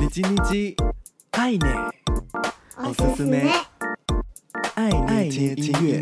你叽你叽，爱呢，おすすめ，爱爱听音乐。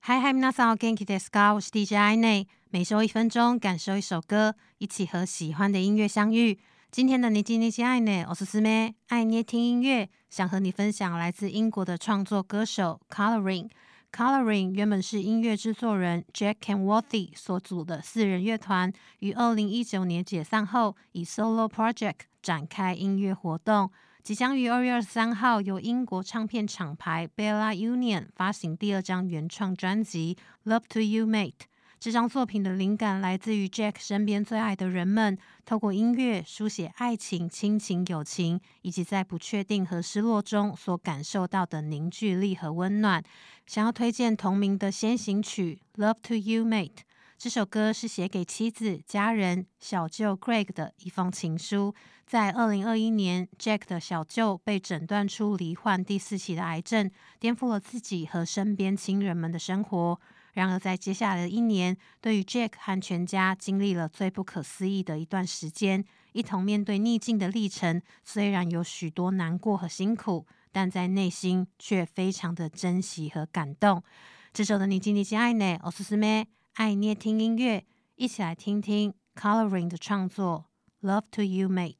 嗨嗨，皆さんお元気ですか？我是 DJ 爱内，每周一分钟，感受一首歌，一起和喜欢的音乐相遇。今天的你叽你叽爱呢，おすすめ，爱捏听音乐，想和你分享来自英国的创作歌手 Colouring。 Coloring 原本是音乐制作人 Jack Kenworthy 所组的四人乐团，于二零一九年解散后，以 solo project 展开音乐活动，即将于二月二十三号由英国唱片厂牌 Bella Union 发行第二张原创专辑《Love to You Mate》。这张作品的灵感来自于 Jack 身边最爱的人们，透过音乐书写爱情、亲情、友情，以及在不确定和失落中所感受到的凝聚力和温暖。想要推荐同名的先行曲《Love to You Mate》，这首歌是写给妻子、家人、小舅 Greg 的一封情书。在二零二一年，Jack 的小舅被诊断出罹患第四期的癌症，颠覆了自己和身边亲人们的生活。然而，在接下来的一年，对于 Jack 和全家经历了最不可思议的一段时间，一同面对逆境的历程。虽然有许多难过和辛苦，但在内心却非常的珍惜和感动。这首的你叽你叽爱呢，おすすめ，爱捏听音乐，一起来听听 Colouring 的创作《Love to You Mate》。